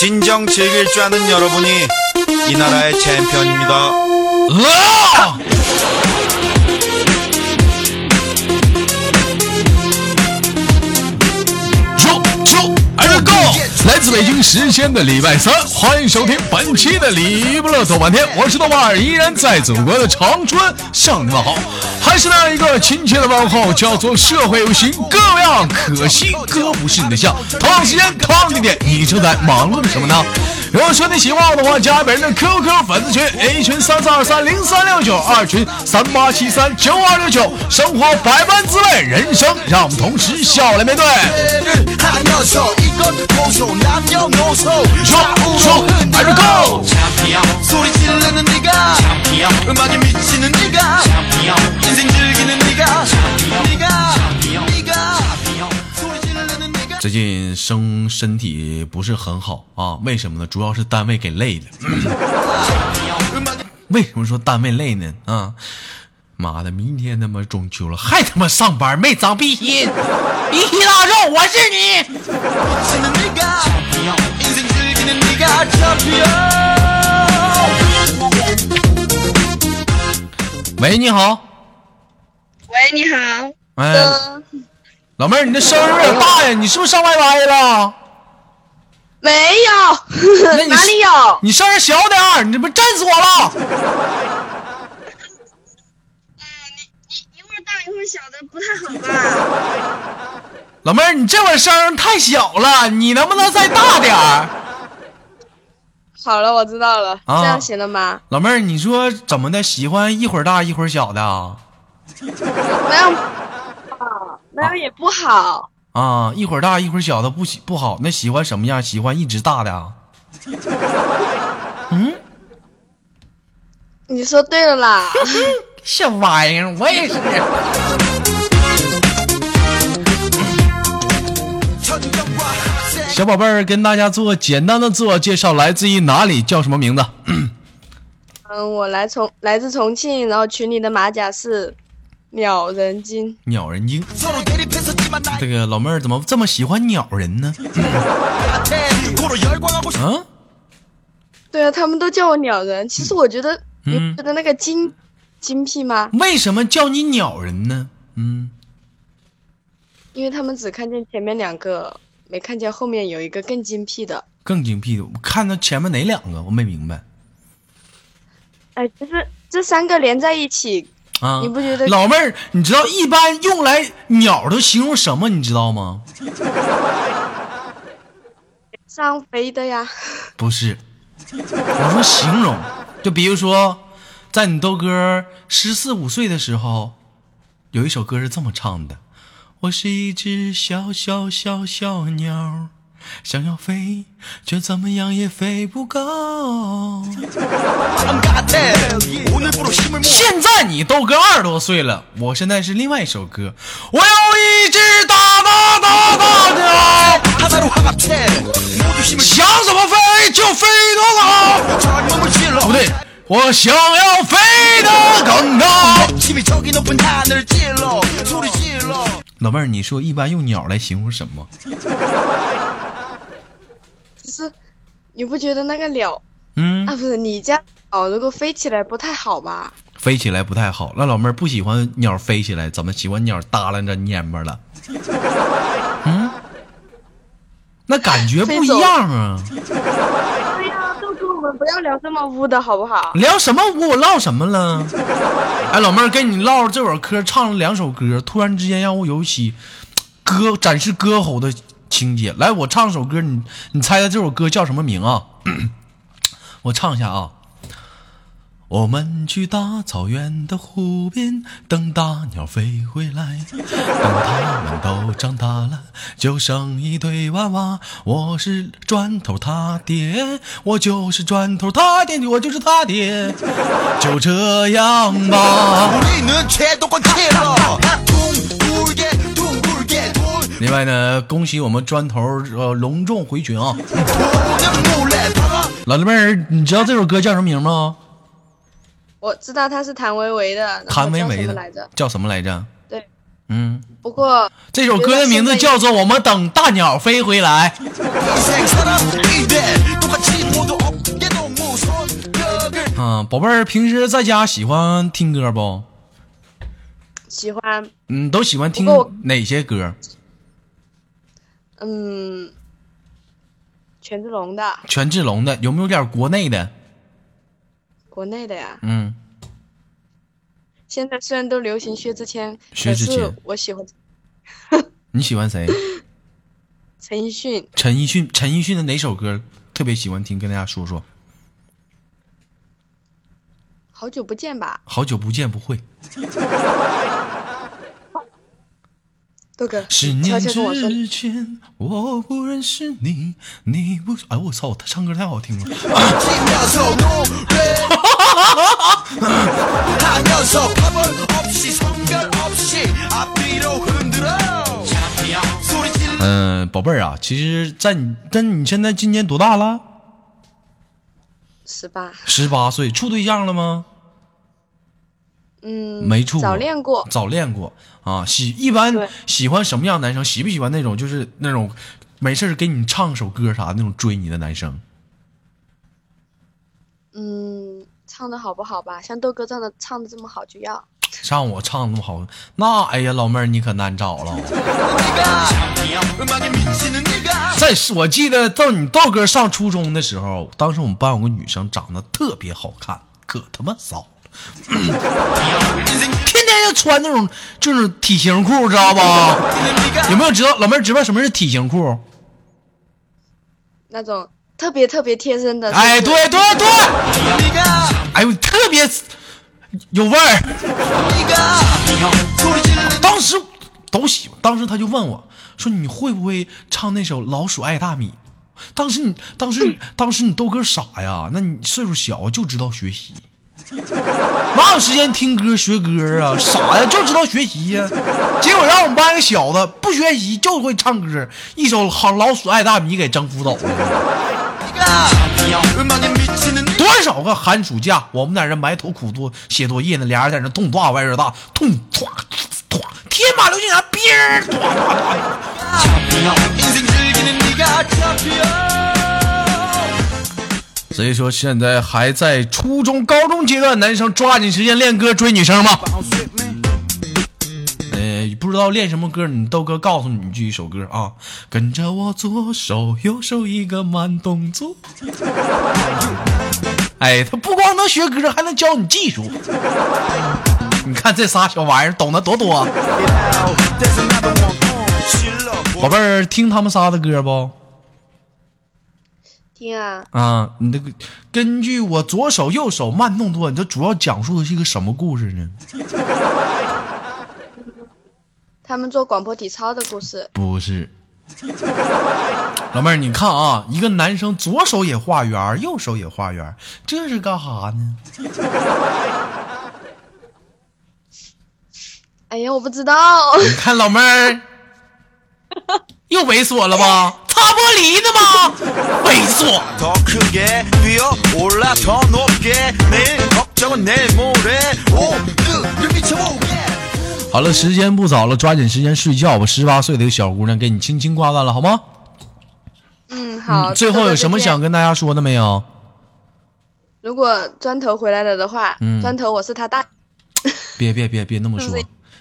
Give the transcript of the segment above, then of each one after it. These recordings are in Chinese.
진정 즐길 줄 아는 여러분이 이 나라의 챔피언입니다. 으아! 北京时间的礼拜三，欢迎收听本期的礼不乐走半天，我是豆瓣儿，依然在祖国的长春向你们好，还是那样一个亲切的问候，叫做社会有形各位啊，可惜哥不是你的像。同样时间，同样地点，你正在忙碌什么呢？如果说你喜欢我的话，加本人的 QQ 粉丝群：A 群三四二三零三六九，二群三八七三九二六九。生活百般滋味，人生让我们同时笑来面对。한녀 最近生身体不是很好啊，为什么呢？主要是单位给累的。为什么说单位累呢？啊，妈的，明天他妈中秋了，还他妈上班，没长屁心。鼻皮大肉，我是你。喂，你好。喂，你好。喂。老妹儿，你这声儿有点大呀，你是不是上 YY 了？没有，你 哪里有？你声儿小点儿，你这不震死我了？一一会儿大一会儿小的，不太好吧？老妹儿，你这会儿声儿太小了，你能不能再大点儿？好了，我知道了，啊这样行了吗？老妹儿，你说怎么的？喜欢一会儿大一会儿小的啊？那也不好。啊一会儿大一会儿小的不喜不好。那喜欢什么样？喜欢一直大的啊。嗯？你说对了啦。小玩意儿？我也是。小宝贝儿跟大家做个简单的自我介绍来自于哪里？叫什么名字？嗯我来重来自重庆然后群里的马甲是鸟人精，鸟人精。这个老妹儿怎么这么喜欢鸟人呢？嗯，对啊，他们都叫我鸟人。其实我觉得，觉得那个精精辟吗？为什么叫你鸟人呢？嗯，因为他们只看见前面两个，没看见后面有一个更精辟的。更精辟的，看到前面哪两个？我没明白。哎，其实这三个连在一起。啊。你不觉得老妹儿，你知道一般用来鸟都形容什么？你知道吗？上飞的呀？不是，我说形容，就比如说，在你豆哥十四五岁的时候，有一首歌是这么唱的：我是一只小小小小鸟，想要飞，却怎么样也飞不高。现在你豆哥二十多岁了，我现在是另外一首歌，我要一只大大大大鸟，想怎么飞就飞多高。不对，我想要飞得更高。老妹儿，你说一般用鸟来形容什么？就是你不觉得那个鸟嗯啊，，不是你家鸟如果飞起来不太好吧？飞起来不太好。那老妹儿不喜欢鸟飞起来，怎么喜欢鸟耷拉着蔫巴了？嗯，那感觉不一样啊。对呀、豆哥，我们不要聊这么污的好不好？聊什么污？我唠什么了？哎，老妹儿跟你唠这会儿嗑，唱了两首歌，突然之间让我有起歌展示歌喉的情节。来，我唱首歌，你你猜猜这首歌叫什么名啊？我唱一下啊。我们去大草原的湖边，等大鸟飞回来。等它们都长大了，就剩一堆娃娃。我是砖头他爹，我就是砖头他爹，我就是他爹。就这样吧。另外呢恭喜我们砖头呃隆重回群啊。老弟妹儿你知道这首歌叫什么名吗？我知道他是谭维维的谭维维的叫什么来着？对。嗯。不过这首歌的名字叫做我们等大鸟飞回来。啊宝贝儿平时在家喜欢听歌不？喜欢。嗯都喜欢听哪些歌？嗯，权志龙的，权志龙的，有没有点国内的？国内的呀。嗯，现在虽然都流行薛之谦，可薛之谦是我喜欢 你喜欢谁？陈奕迅。陈奕迅，陈奕迅的哪首歌特别喜欢听？跟大家说说。好久不见吧，好久不见，不会。豆哥，十年之前我不认识你，你不……哎我操，他唱歌太好听了。嗯，宝贝儿啊，其实在你，在你现在今年多大了？十八。十八岁，处对象了吗？嗯，没处早恋过早恋过啊，喜，一般喜欢什么样男生，喜不喜欢那种，就是那种没事给你唱首歌啥那种追你的男生。嗯唱的好不好吧，像豆哥这样的，唱的这么好就要，像我唱的这么好，那哎呀，老妹儿你可难找了。在，我记得到你豆哥上初中的时候，当时我们班有个女生长得特别好看，可他妈骚。天天就穿那种就是体型裤，知道吧？有没有知道老妹儿知道什么是体型裤？那种特别特别贴身的。哎，对对对。哎呦，特别有味儿。当时都喜欢，当时他就问我说：“你会不会唱那首《老鼠爱大米》？”当时你，当时，当时你豆哥傻呀？那你岁数小就知道学习。哪有时间听歌学歌啊？傻呀，就知道学习呀。结果让我们班一个小子不学习就会唱歌，一首《好老鼠爱大米》给征服走了。多少个寒暑假，我们在这埋头苦读写作业呢，俩人在那痛唰外边大痛唰唰，天马流星牙边儿。所以说，现在还在初中、高中阶段，男生抓紧时间练歌追女生吧。呃，不知道练什么歌，你豆哥告诉你一句一首歌啊，跟着我左手右手一个慢动作。哎，他不光能学歌，还能教你技术。你看这仨小玩意儿懂得多多。宝贝儿，听他们仨的歌不？听啊，啊，你这个根据我左手右手慢动作，你这主要讲述的是一个什么故事呢？他们做广播体操的故事，不是，老妹儿，你看啊，一个男生左手也画圆，右手也画圆，这是干哈呢？哎呀，我不知道。你看老妹儿又猥琐了吧擦玻璃的吗？猥琐。好了时间不早了抓紧时间睡觉吧。十八岁的一个小姑娘给你轻轻挂断了好吗？嗯好最后有什么想跟大家说的没有？如果砖头回来了的话砖头我是他大。别别别别那么说。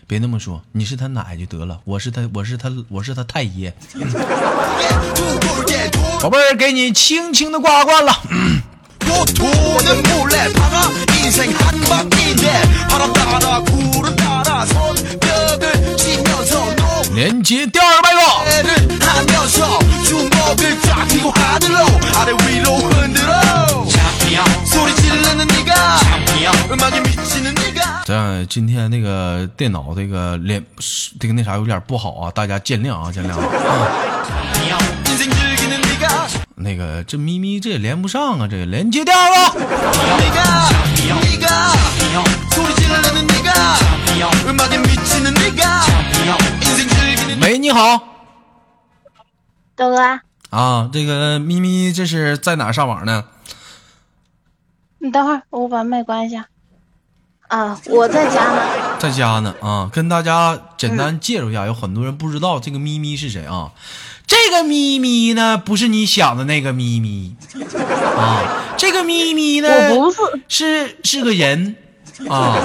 别那么说，你是他奶就得了，我是他，我是他，我是他太爷。宝贝儿，给你轻轻的挂刮了。连接第二麦哥。今天那个电脑这个连，这个那啥有点不好啊，大家见谅啊，见谅。啊。那个这咪咪这也连不上啊，这也连接掉了。喂，你好。豆哥。啊，这个咪咪这是在哪上网呢？你等会儿，我把麦关一下。啊，我在家呢。在家呢啊，跟大家简单介绍一下，有很多人不知道这个咪咪是谁啊。这个咪咪呢，不是你想的那个咪咪。啊，这个咪咪呢，我不是，是是个人。啊，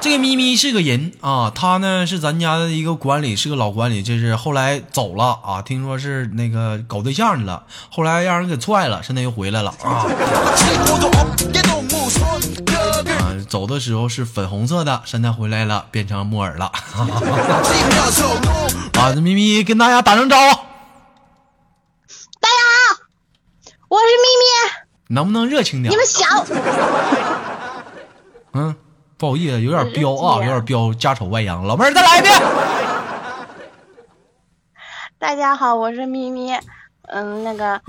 这个咪咪是个人啊，他呢是咱家的一个管理，是个老管理，就是后来走了啊，听说是那个搞对象去了，后来让人给踹了，现在又回来了啊走的时候是粉红色的，现在回来了变成木耳了。啊，咪咪跟大家打声招呼。大家好，我是咪咪。能不能热情点？你们小。嗯，不好意思，有点彪啊，有点彪，家丑外扬。老妹儿，再来一遍。大家好，我是咪咪。嗯，那个。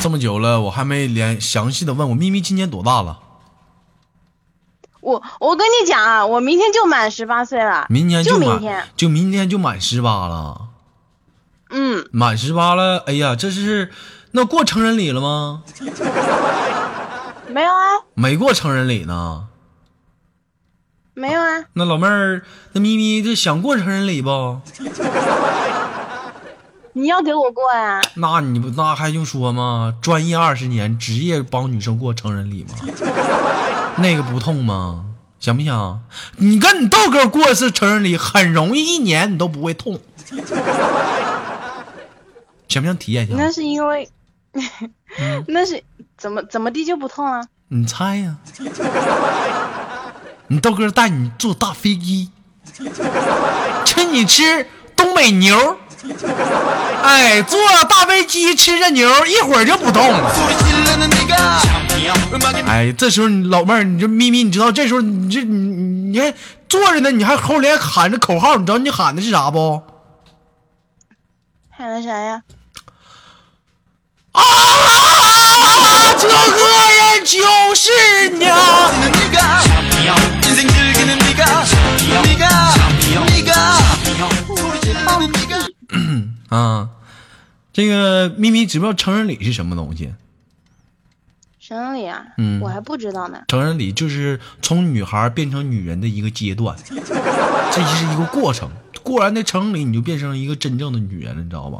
这么久了，我还没连详细的问我咪咪今年多大了？我我跟你讲啊，我明天就满十八岁了。明年就明天，就明天就满十八了。嗯，满十八了。哎呀，这是那过成人礼了吗？没有啊，没过成人礼呢。没有啊，那老妹儿，那咪咪这想过成人礼不？你要给我过呀、那你不那还用说吗？专业二十年，职业帮女生过成人礼吗？那个不痛吗？想不想？你跟你豆哥过一次成人礼，很容易，一年你都不会痛。想不想体验一下？那是因为，嗯那是怎么怎么地就不痛了？你猜呀、你豆哥带你坐大飞机，请你吃东北牛。哎，坐大飞机吃着牛，一会儿就不动了。哎，这时候你老妹儿，你就咪咪，你知道这时候你这你你还坐着呢，你还后脸喊着口号，你知道你喊的是啥不？喊的啥呀？啊！这个人就是娘。啊，这个咪咪知不知道成人礼是什么东西？成人礼啊？嗯我还不知道呢。成人礼就是从女孩变成女人的一个阶段，这是一个过程。过完那成人礼，你就变成一个真正的女人了，你知道吧？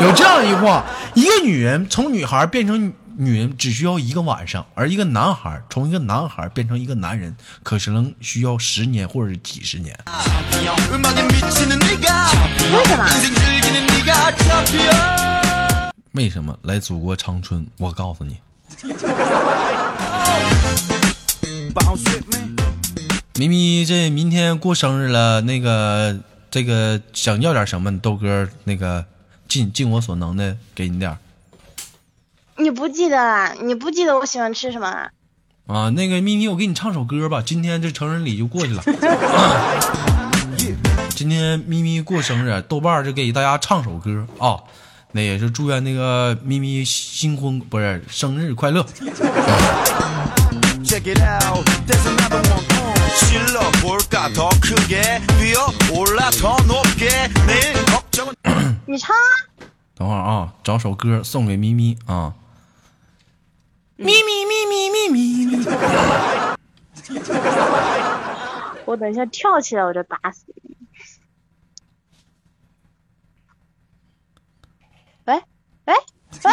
有这样一句话：一个女人从女孩变成女人只需要一个晚上，而一个男孩从一个男孩变成一个男人，可是能需要十年或者几十年。为什么？为什么来祖国长春？我告诉你。咪咪，这明天过生日了，那个这个想要点什么，豆哥那个尽尽我所能的给你点儿。你不记得了？你不记得我喜欢吃什么啊？啊，那个咪咪，我给你唱首歌吧。今天这成人礼就过去了。今天咪咪过生日，豆瓣就给大家唱首歌啊。那也是祝愿那个咪咪新婚不是生日快乐。你唱、啊，等会儿啊，找首歌送给咪咪啊。咪咪咪咪咪咪咪。我等一下跳起来我就打死你。喂喂喂！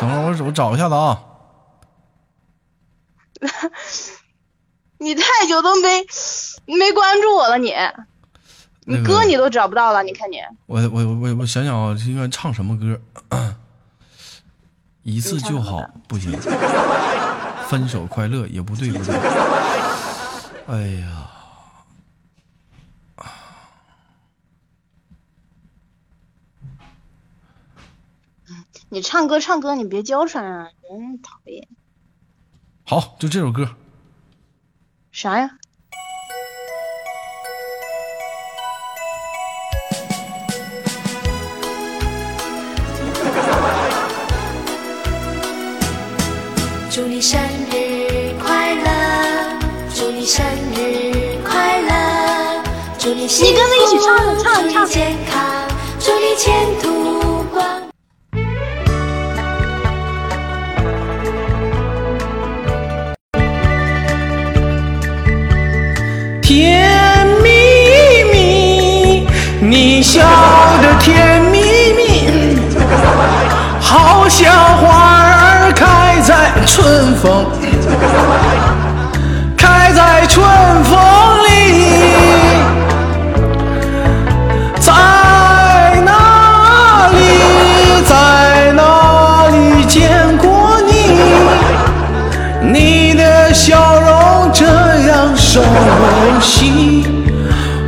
等会儿我我找一下子啊。你太久都没没关注我了你，那个你歌你都找不到了，你看你。我我我我想想啊，这个唱什么歌？一次就好，不行。分手快乐也不对，不对。哎呀，你唱歌唱歌，你别娇喘啊，真讨厌。好，就这首歌。啥呀？祝你生日快乐，祝你生日快乐，祝你幸福健康，祝你前途光。甜蜜蜜，你笑得甜蜜蜜，好像花。春风，开在春风里。在哪里，在哪里见过你？你的笑容这样熟悉，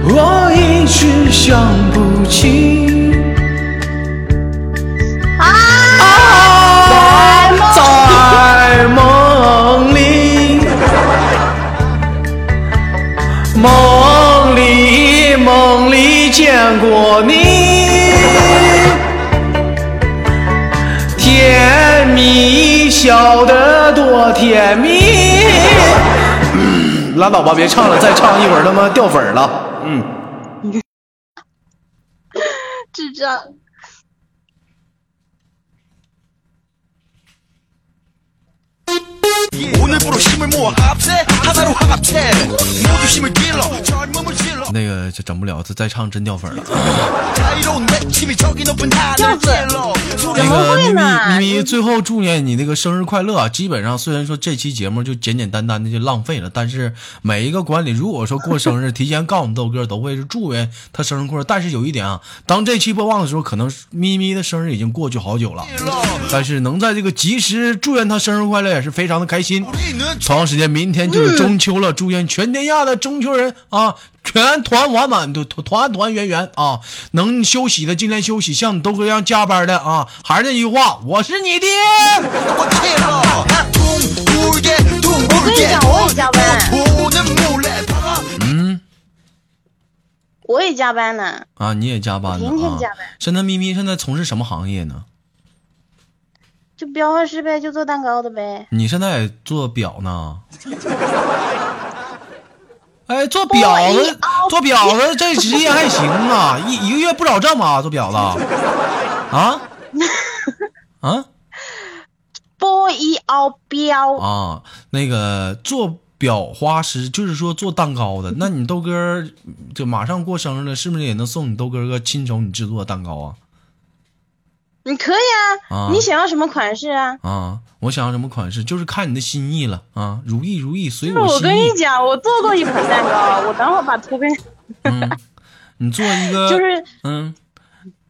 我一时想不起。见过你，甜蜜，笑得多甜蜜。拉倒吧，别唱了，再唱一会儿他妈掉粉了。嗯。智障。那个就整不了，这再唱真掉粉儿了。那个咪咪咪咪最后祝愿你那个生日快乐啊。基本上虽然说这期节目就简简单单的就浪费了但是每一个管理如果说过生日提前告诉你豆哥都会是祝愿他生日快乐。但是有一点啊当这期播放的时候可能咪咪的生日已经过去好久了但是能在这个及时祝愿他生日快乐也是非常的开心同样时间明天就是中秋了祝愿全天下的中秋人啊全团完满，团团圆圆啊。能休息的尽量休息，像你都这样加班的啊。还是那句话，我是你爹。我跟你讲，我也加班。嗯，我也加班呢。啊，你也加班。明天加班。现在咪咪现在从事什么行业呢？就裱画师呗，就做蛋糕的呗。你现在做表呢。哎，做表子，做表子这职业还行啊，一一个月不少挣吧？做表子 啊 啊波一凹标，啊！那个做裱花师，就是说做蛋糕的。那你豆哥儿就马上过生日了，是不是也能送你豆哥个亲手你制作的蛋糕啊？你可以啊你想要什么款式啊啊我想要什么款式就是看你的心意了啊如意如意随我心意我跟你讲我做过一款蛋糕我等会儿把图片嗯你做一个就是嗯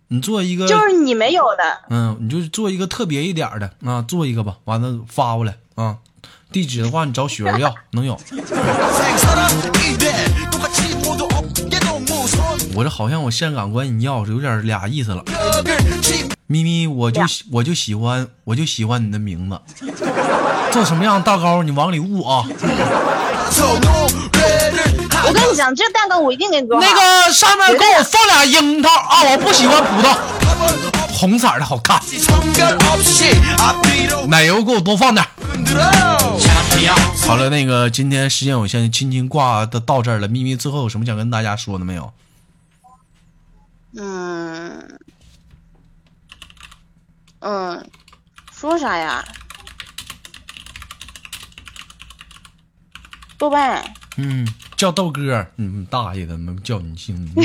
你做一个就是你没有的。嗯你就做一个特别一点的啊做一个吧完了发过来啊地址的话你找雪儿要能有。我这好像我现场管你要有点俩意思了。咪咪，我就我就喜欢，我就喜欢你的名字。做什么样的蛋糕，你往里悟啊。我跟你讲，这蛋糕我一定给你做。那个上面给我放俩樱桃啊，我不喜欢葡萄，红色的好看。奶油给我多放点。好了，那个今天时间有限，亲亲挂的到这儿了。咪咪，最后有什么想跟大家说的没有？嗯。嗯说啥呀？豆瓣。嗯叫豆哥你大爷的能叫你姓？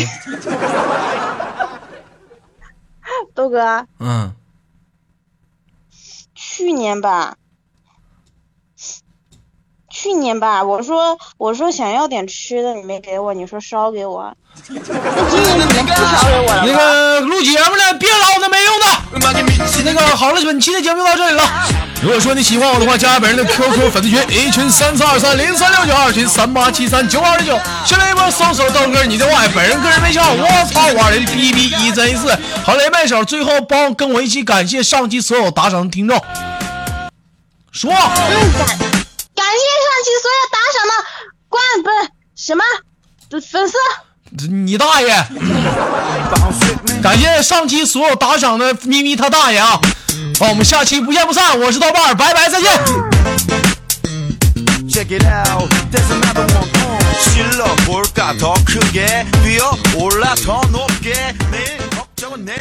豆哥。嗯。去年吧。去年吧我说我说想要点吃的你没给我你说烧给我。那个录节目呢别老那么那个好了，本期的节目就到这里了。如果说你喜欢我的话，加本人的 QQ 粉丝群，，A 群三四二三零三六九，二群三八七三九二零九。新浪微博搜索豆哥你的外，本人个人微信号我操五二零 B B 一三一四。好嘞，麦手，最后帮跟我一起感谢上期所有打赏的听众。说，感感谢上期所有打赏的关不是什么粉丝。你大爷！感谢上期所有打赏的咪咪他大爷啊！好，我们下期不见不散。我是豆瓣儿，拜拜，再见。 Check it out There's another one uh. 질러 볼까 더 크게 뛰어 올라 더 높게 내 걱정은 내